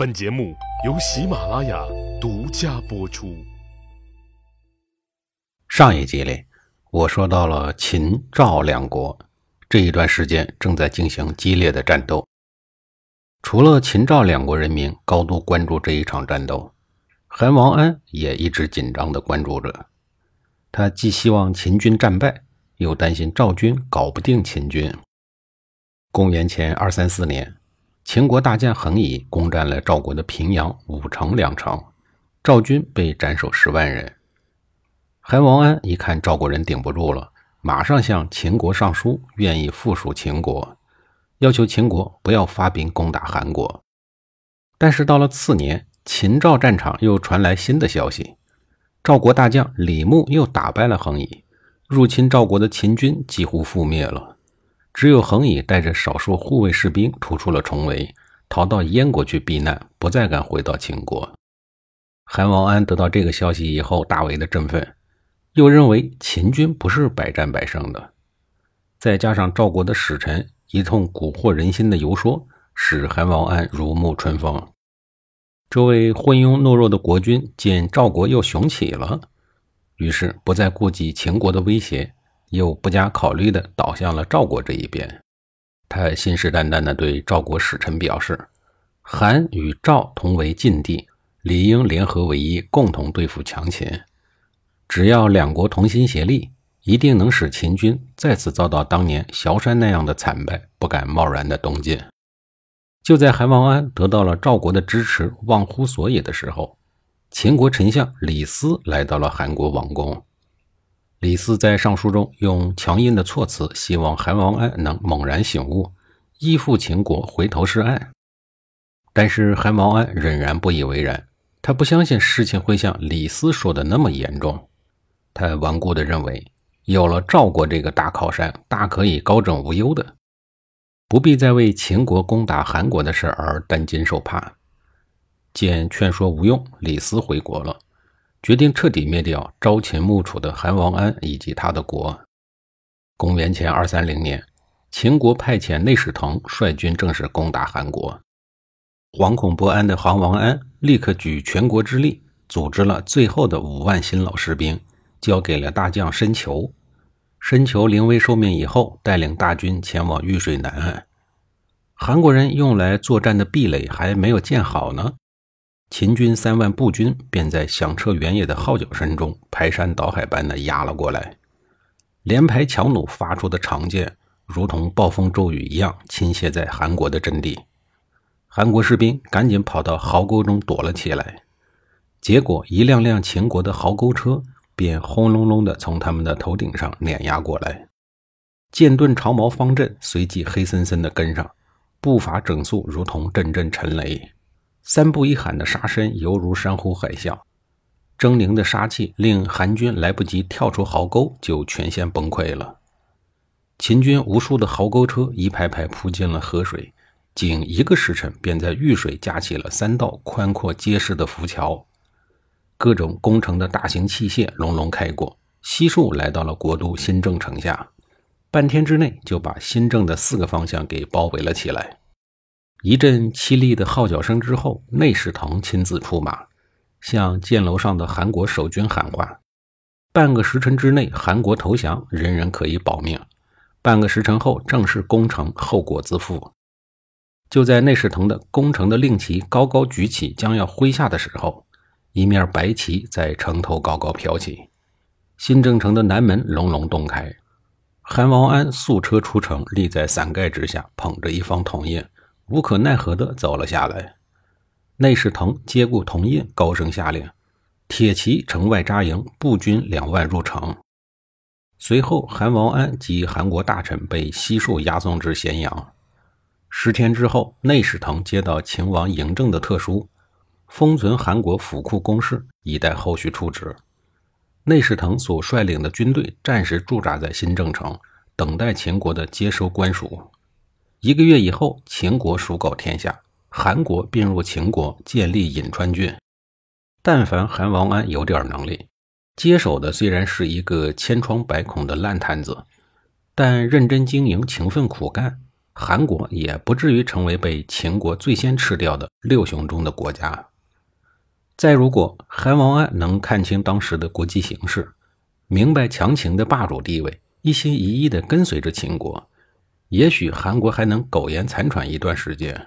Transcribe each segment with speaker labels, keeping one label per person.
Speaker 1: 本节目由喜马拉雅独家播出。
Speaker 2: 上一集里，我说到了秦赵两国这一段时间正在进行激烈的战斗。除了秦赵两国人民高度关注这一场战斗，韩王安也一直紧张地关注着。他既希望秦军战败，又担心赵军搞不定秦军。公元前二三四年。秦国大将横乙攻占了赵国的平阳、武城两城，赵军被斩首十万人。韩王安一看赵国人顶不住了，马上向秦国上书，愿意附属秦国，要求秦国不要发兵攻打韩国。但是到了次年，秦赵战场又传来新的消息：赵国大将李牧又打败了横乙，入侵赵国的秦军几乎覆灭了。只有横乙带着少数护卫士兵突出了重围，逃到燕国去避难，不再敢回到秦国。韩王安得到这个消息以后，大为的振奋，又认为秦军不是百战百胜的。再加上赵国的使臣一通蛊惑人心的游说，使韩王安如沐春风。这位昏庸懦弱的国君见赵国又雄起了，于是不再顾及秦国的威胁。又不加考虑地倒向了赵国这一边，他信誓旦旦地对赵国使臣表示：“韩与赵同为晋地，理应联合为一，共同对付强秦。只要两国同心协力，一定能使秦军再次遭到当年崤山那样的惨败，不敢贸然的东进。”就在韩王安得到了赵国的支持，忘乎所以的时候，秦国丞相李斯来到了韩国王宫。李斯在上书中用强硬的措辞，希望韩王安能猛然醒悟，依附秦国，回头是岸。但是韩王安仍然不以为然，他不相信事情会像李斯说的那么严重。他顽固地认为，有了赵国这个大靠山，大可以高枕无忧的，不必再为秦国攻打韩国的事而担惊受怕。见劝说无用，李斯回国了。决定彻底灭掉朝秦暮楚的韩王安以及他的国。公元前二三零年，秦国派遣内史腾率军正式攻打韩国。惶恐不安的韩王安立刻举全国之力，组织了最后的五万新老士兵，交给了大将申求。申求临危受命以后，带领大军前往玉水南岸。韩国人用来作战的壁垒还没有建好呢。秦军三万步军便在响彻原野的号角声中排山倒海般的压了过来，连排强弩发出的长箭如同暴风骤雨一样倾泻在韩国的阵地，韩国士兵赶紧跑到壕沟中躲了起来，结果一辆辆秦国的壕沟车便轰隆隆的从他们的头顶上碾压过来，剑盾长矛方阵随即黑森森的跟上，步伐整肃如同阵阵沉雷。三步一喊的杀声犹如山呼海啸，狰狞的杀气令韩军来不及跳出壕沟，就全线崩溃了。秦军无数的壕沟车一排排扑进了河水，仅一个时辰便在遇水架起了三道宽阔结实的浮桥。各种工程的大型器械隆隆开过，悉数来到了国都新郑城下，半天之内就把新郑的四个方向给包围了起来。一阵凄厉的号角声之后，内侍腾亲自出马，向箭楼上的韩国守军喊话：“半个时辰之内，韩国投降，人人可以保命；半个时辰后，正式攻城，后果自负。”就在内侍腾的攻城的令旗高高举起，将要挥下的时候，一面白旗在城头高高飘起，新郑城的南门隆隆洞开，韩王安素车出城，立在伞盖之下，捧着一方铜印。无可奈何地走了下来。内侍腾接过铜印，高声下令：“铁骑城外扎营，步军两万入城。”随后，韩王安及韩国大臣被悉数押送至咸阳。十天之后，内侍腾接到秦王嬴政的特书，封存韩国府库公事，以待后续处置。内侍腾所率领的军队暂时驻扎在新郑城，等待秦国的接收官署。一个月以后，秦国属狗天下，韩国并入秦国，建立颍川郡。但凡韩王安有点能力，接手的虽然是一个千疮百孔的烂摊子，但认真经营、勤奋苦干，韩国也不至于成为被秦国最先吃掉的六雄中的国家。再如果韩王安能看清当时的国际形势，明白强秦的霸主地位，一心一意地跟随着秦国，也许韩国还能苟延残喘一段时间。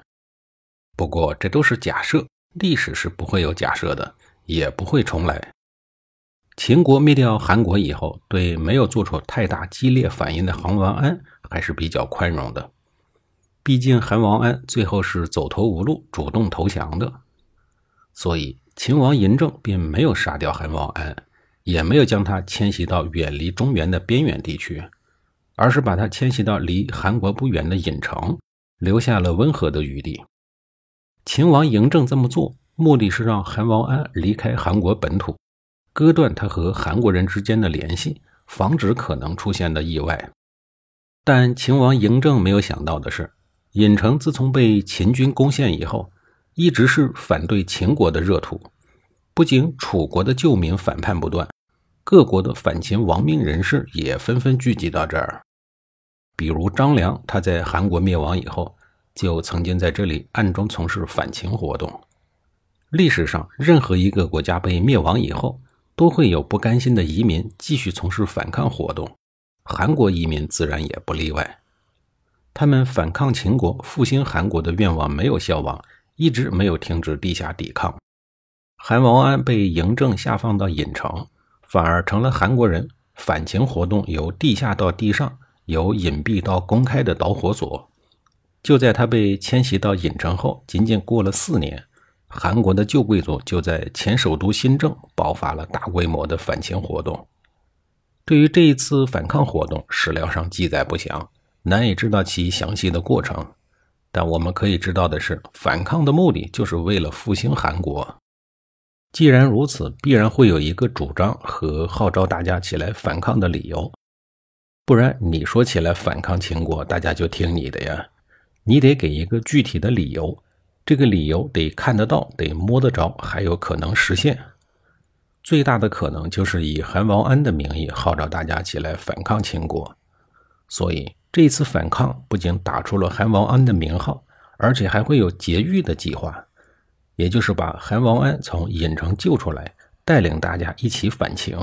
Speaker 2: 不过这都是假设，历史是不会有假设的，也不会重来。秦国灭掉韩国以后，对没有做出太大激烈反应的韩王安还是比较宽容的。毕竟韩王安最后是走投无路，主动投降的，所以。秦王嬴政并没有杀掉韩王安，也没有将他迁徙到远离中原的边远地区，而是把他迁徙到离韩国不远的郢城，留下了温和的余地。秦王嬴政这么做，目的是让韩王安离开韩国本土，割断他和韩国人之间的联系，防止可能出现的意外。但秦王嬴政没有想到的是，郢城自从被秦军攻陷以后。一直是反对秦国的热土，不仅楚国的旧民反叛不断，各国的反秦亡命人士也纷纷聚集到这儿。比如张良，他在韩国灭亡以后，就曾经在这里暗中从事反秦活动。历史上，任何一个国家被灭亡以后，都会有不甘心的移民继续从事反抗活动，韩国移民自然也不例外。他们反抗秦国、复兴韩国的愿望没有消亡。一直没有停止地下抵抗。韩王安被嬴政下放到郢城，反而成了韩国人反秦活动由地下到地上、由隐蔽到公开的导火索。就在他被迁徙到郢城后，仅仅过了四年，韩国的旧贵族就在前首都新郑爆发了大规模的反秦活动。对于这一次反抗活动，史料上记载不详，难以知道其详细的过程。但我们可以知道的是，反抗的目的就是为了复兴韩国。既然如此，必然会有一个主张和号召大家起来反抗的理由，不然你说起来反抗秦国，大家就听你的呀。你得给一个具体的理由，这个理由得看得到，得摸得着，还有可能实现。最大的可能就是以韩王安的名义号召大家起来反抗秦国，所以。这次反抗不仅打出了韩王安的名号，而且还会有劫狱的计划，也就是把韩王安从郢城救出来，带领大家一起反秦。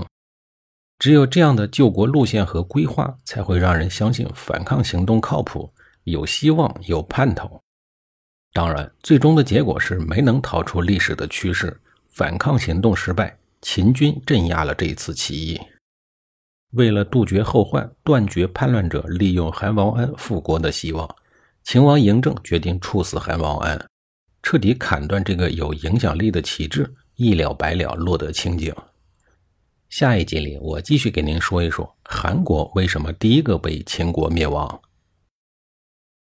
Speaker 2: 只有这样的救国路线和规划，才会让人相信反抗行动靠谱、有希望、有盼头。当然，最终的结果是没能逃出历史的趋势，反抗行动失败，秦军镇压了这一次起义。为了杜绝后患，断绝叛乱者利用韩王安复国的希望，秦王嬴政决定处死韩王安，彻底砍断这个有影响力的旗帜，一了百了，落得清净。下一集里，我继续给您说一说韩国为什么第一个被秦国灭亡。